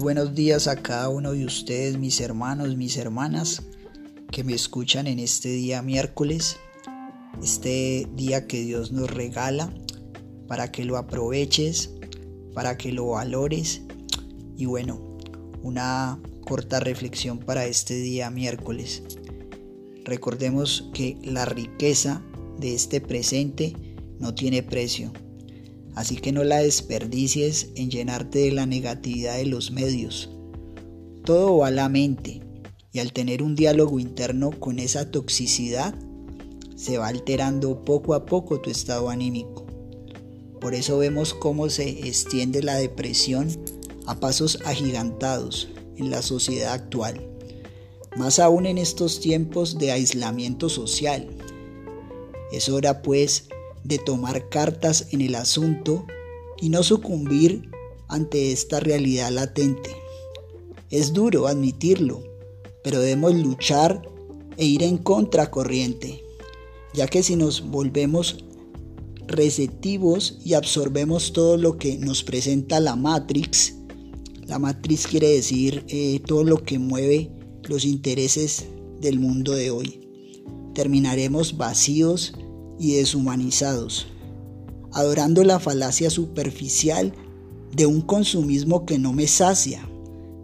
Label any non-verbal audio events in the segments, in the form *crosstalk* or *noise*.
buenos días a cada uno de ustedes, mis hermanos, mis hermanas, que me escuchan en este día miércoles, este día que Dios nos regala para que lo aproveches, para que lo valores. Y bueno, una corta reflexión para este día miércoles. Recordemos que la riqueza de este presente no tiene precio así que no la desperdicies en llenarte de la negatividad de los medios. Todo va a la mente y al tener un diálogo interno con esa toxicidad, se va alterando poco a poco tu estado anímico. Por eso vemos cómo se extiende la depresión a pasos agigantados en la sociedad actual, más aún en estos tiempos de aislamiento social. Es hora pues de tomar cartas en el asunto y no sucumbir ante esta realidad latente. Es duro admitirlo, pero debemos luchar e ir en contracorriente, ya que si nos volvemos receptivos y absorbemos todo lo que nos presenta la Matrix, la Matrix quiere decir eh, todo lo que mueve los intereses del mundo de hoy. Terminaremos vacíos y deshumanizados, adorando la falacia superficial de un consumismo que no me sacia,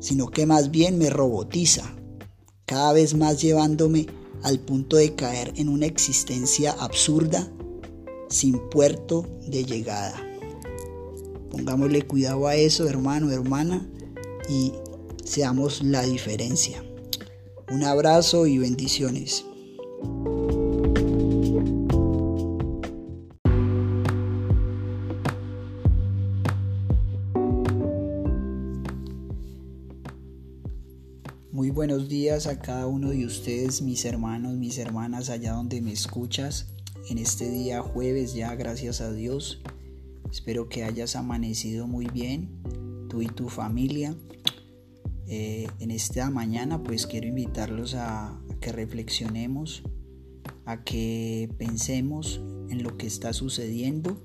sino que más bien me robotiza, cada vez más llevándome al punto de caer en una existencia absurda sin puerto de llegada. Pongámosle cuidado a eso, hermano, hermana, y seamos la diferencia. Un abrazo y bendiciones. A cada uno de ustedes, mis hermanos, mis hermanas, allá donde me escuchas. En este día jueves ya, gracias a Dios. Espero que hayas amanecido muy bien, tú y tu familia. Eh, en esta mañana pues quiero invitarlos a que reflexionemos, a que pensemos en lo que está sucediendo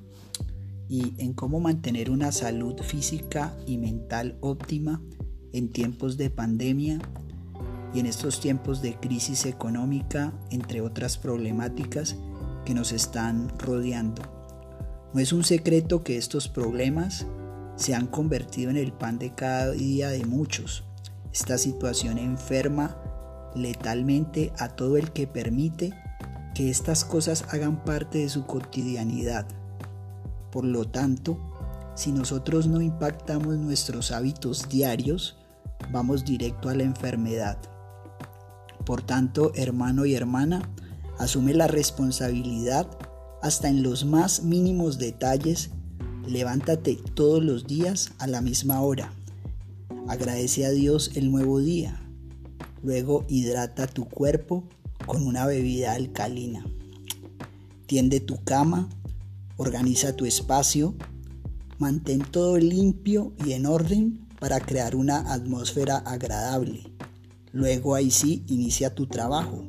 y en cómo mantener una salud física y mental óptima en tiempos de pandemia y en estos tiempos de crisis económica, entre otras problemáticas que nos están rodeando. No es un secreto que estos problemas se han convertido en el pan de cada día de muchos. Esta situación enferma letalmente a todo el que permite que estas cosas hagan parte de su cotidianidad. Por lo tanto, si nosotros no impactamos nuestros hábitos diarios, vamos directo a la enfermedad. Por tanto, hermano y hermana, asume la responsabilidad hasta en los más mínimos detalles. Levántate todos los días a la misma hora. Agradece a Dios el nuevo día. Luego hidrata tu cuerpo con una bebida alcalina. Tiende tu cama, organiza tu espacio, mantén todo limpio y en orden para crear una atmósfera agradable. Luego ahí sí inicia tu trabajo,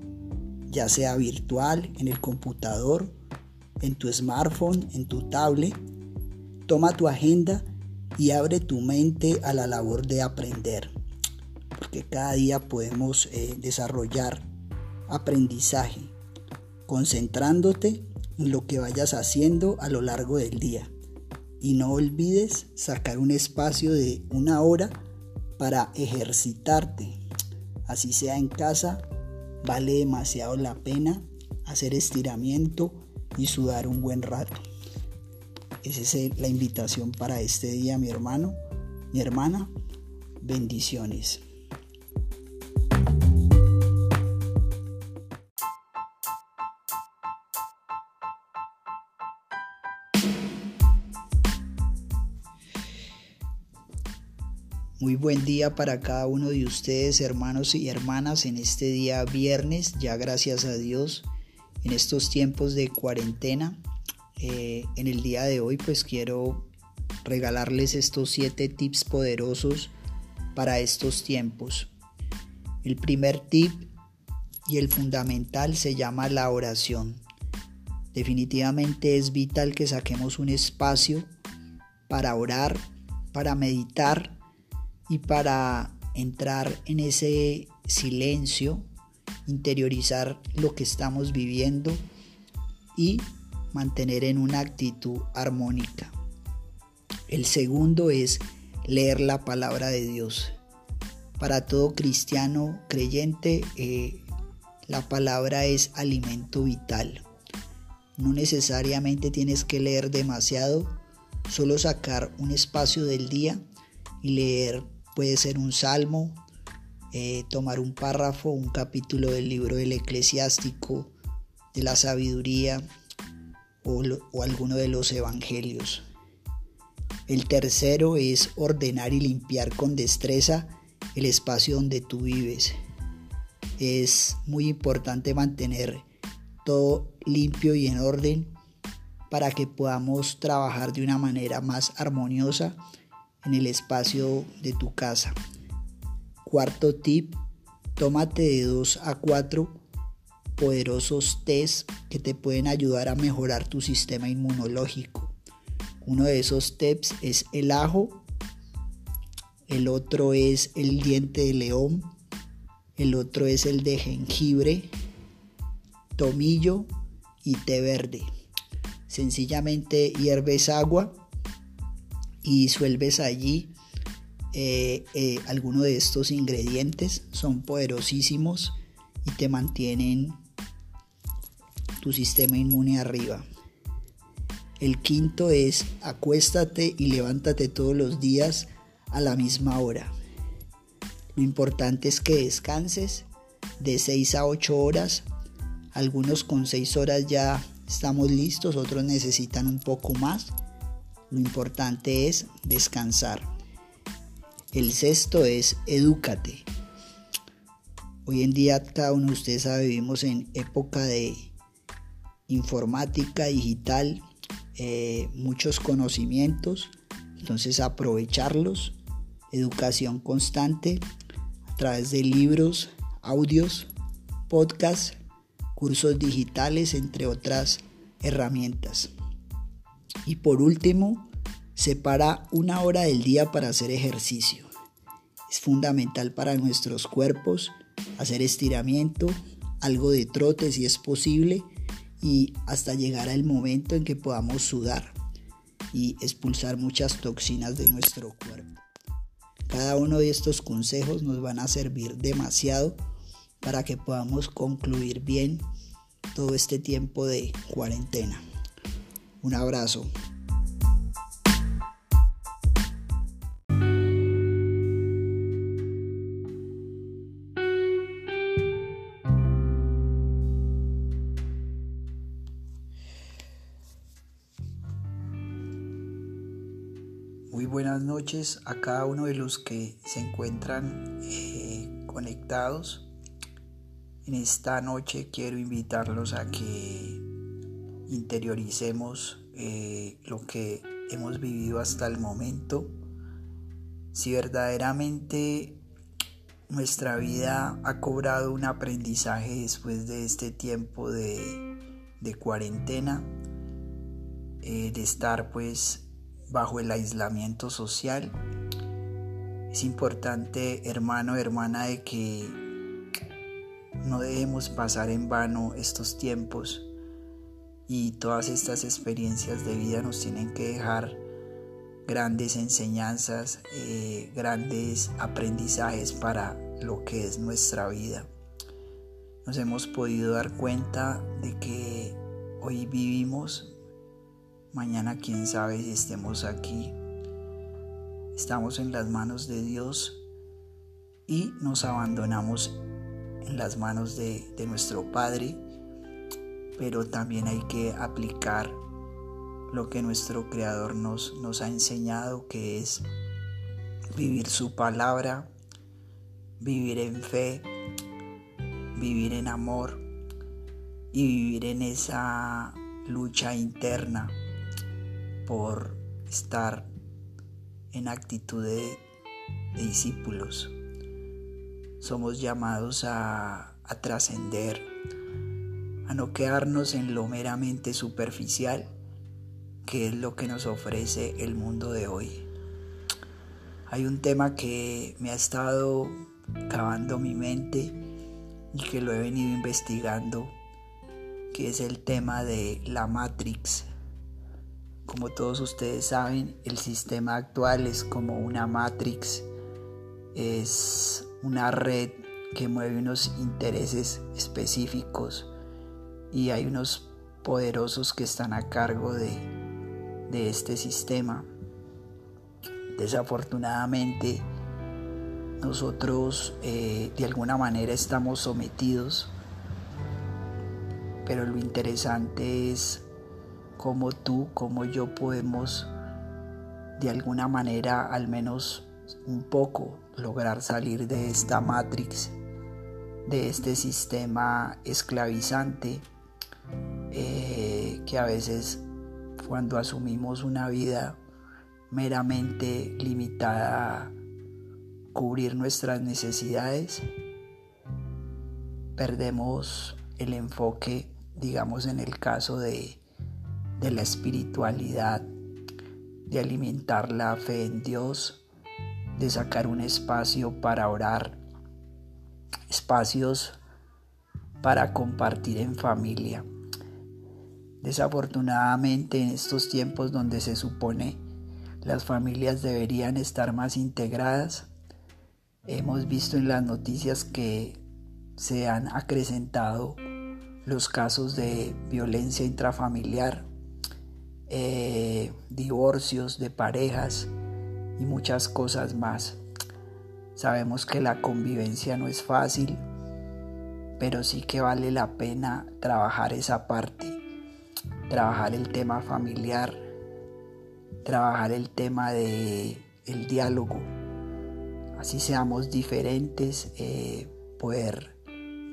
ya sea virtual, en el computador, en tu smartphone, en tu tablet. Toma tu agenda y abre tu mente a la labor de aprender, porque cada día podemos eh, desarrollar aprendizaje, concentrándote en lo que vayas haciendo a lo largo del día. Y no olvides sacar un espacio de una hora para ejercitarte, así sea en casa, vale demasiado la pena hacer estiramiento y sudar un buen rato. Esa es la invitación para este día, mi hermano, mi hermana. Bendiciones. Muy buen día para cada uno de ustedes, hermanos y hermanas, en este día viernes, ya gracias a Dios, en estos tiempos de cuarentena. Eh, en el día de hoy, pues quiero regalarles estos siete tips poderosos para estos tiempos. El primer tip y el fundamental se llama la oración. Definitivamente es vital que saquemos un espacio para orar, para meditar y para entrar en ese silencio, interiorizar lo que estamos viviendo y mantener en una actitud armónica. El segundo es leer la palabra de Dios. Para todo cristiano creyente, eh, la palabra es alimento vital. No necesariamente tienes que leer demasiado, solo sacar un espacio del día y leer puede ser un salmo, eh, tomar un párrafo, un capítulo del libro del eclesiástico, de la sabiduría o, o alguno de los evangelios. El tercero es ordenar y limpiar con destreza el espacio donde tú vives. Es muy importante mantener todo limpio y en orden para que podamos trabajar de una manera más armoniosa en el espacio de tu casa. Cuarto tip, tómate de 2 a 4 poderosos test que te pueden ayudar a mejorar tu sistema inmunológico. Uno de esos tips es el ajo, el otro es el diente de león, el otro es el de jengibre, tomillo y té verde. Sencillamente hierves agua y disuelves allí eh, eh, alguno de estos ingredientes. Son poderosísimos y te mantienen tu sistema inmune arriba. El quinto es acuéstate y levántate todos los días a la misma hora. Lo importante es que descanses de 6 a 8 horas. Algunos con 6 horas ya estamos listos, otros necesitan un poco más. Lo importante es descansar. El sexto es edúcate. Hoy en día cada uno de ustedes sabe, vivimos en época de informática digital, eh, muchos conocimientos, entonces aprovecharlos, educación constante a través de libros, audios, podcasts, cursos digitales, entre otras herramientas. Y por último, separa una hora del día para hacer ejercicio. Es fundamental para nuestros cuerpos hacer estiramiento, algo de trote si es posible y hasta llegar al momento en que podamos sudar y expulsar muchas toxinas de nuestro cuerpo. Cada uno de estos consejos nos van a servir demasiado para que podamos concluir bien todo este tiempo de cuarentena. Un abrazo. Muy buenas noches a cada uno de los que se encuentran eh, conectados. En esta noche quiero invitarlos a que interioricemos eh, lo que hemos vivido hasta el momento. Si verdaderamente nuestra vida ha cobrado un aprendizaje después de este tiempo de, cuarentena, eh, de estar pues bajo el aislamiento social. Es importante, hermano, hermana, de que no debemos pasar en vano estos tiempos y todas estas experiencias de vida nos tienen que dejar grandes enseñanzas, eh, grandes aprendizajes para lo que es nuestra vida. Nos hemos podido dar cuenta de que hoy vivimos, mañana quién sabe si estemos aquí. Estamos en las manos de Dios y nos abandonamos en las manos de, nuestro Padre, pero también hay que aplicar lo que nuestro Creador nos, nos ha enseñado, que es vivir su palabra, vivir en fe, vivir en amor y vivir en esa lucha interna por estar en actitud de discípulos. Somos llamados a, trascender, a no quedarnos en lo meramente superficial, que es lo que nos ofrece el mundo de hoy. hay un tema que me ha estado cavando mi mente y que lo he venido investigando, que es el tema de la Matrix. Como todos ustedes saben, el sistema actual es como una Matrix, es una red que mueve unos intereses específicos y hay unos poderosos que están a cargo de, de este sistema. Desafortunadamente, nosotros eh, de alguna manera estamos sometidos, pero lo interesante es cómo tú, cómo yo podemos de alguna manera, al menos un poco, lograr salir de esta matrix, de este sistema esclavizante, eh, que a veces cuando asumimos una vida meramente limitada a cubrir nuestras necesidades, perdemos el enfoque, digamos en el caso de, de la espiritualidad, de alimentar la fe en Dios, de sacar un espacio para orar, espacios para compartir en familia. Desafortunadamente en estos tiempos donde se supone las familias deberían estar más integradas. Hemos visto en las noticias que se han acrecentado los casos de violencia intrafamiliar, eh, divorcios de parejas y muchas cosas más. Sabemos que la convivencia no es fácil, pero sí que vale la pena trabajar esa parte, trabajar el tema familiar, trabajar el tema de el diálogo, así seamos diferentes, eh, poder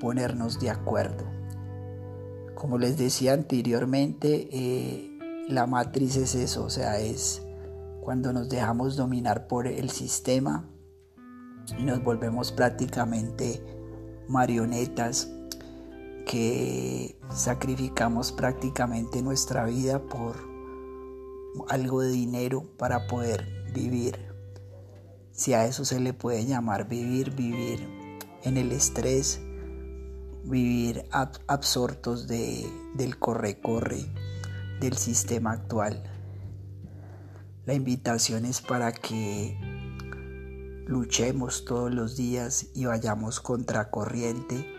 ponernos de acuerdo. Como les decía anteriormente, eh, la matriz es eso, o sea, es cuando nos dejamos dominar por el sistema y nos volvemos prácticamente marionetas que sacrificamos prácticamente nuestra vida por algo de dinero para poder vivir. Si a eso se le puede llamar vivir, vivir en el estrés, vivir absortos de, del corre-corre del sistema actual. La invitación es para que luchemos todos los días y vayamos contracorriente.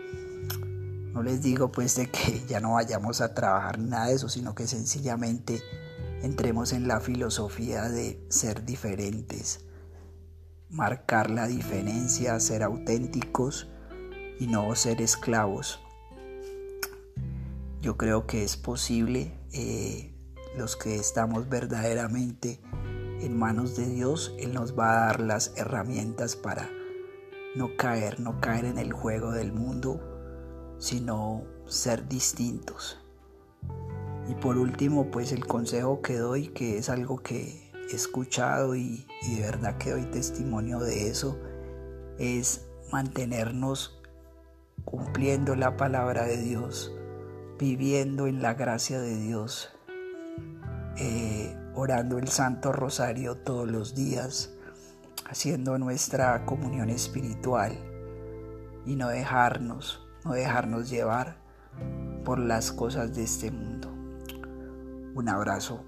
No les digo pues de que *laughs* ya no vayamos a trabajar nada de eso, sino que sencillamente entremos en la filosofía de ser diferentes, marcar la diferencia, ser auténticos y no ser esclavos. Yo creo que es posible eh, los que estamos verdaderamente en manos de Dios, Él nos va a dar las herramientas para no caer, no caer en el juego del mundo, sino ser distintos. Y por último, pues el consejo que doy, que es algo que he escuchado y, de verdad que doy testimonio de eso, es mantenernos cumpliendo la palabra de Dios, viviendo en la gracia de Dios, eh, orando el Santo Rosario todos los días, haciendo nuestra comunión espiritual y no dejarnos, no dejarnos llevar por las cosas de este mundo. Un abrazo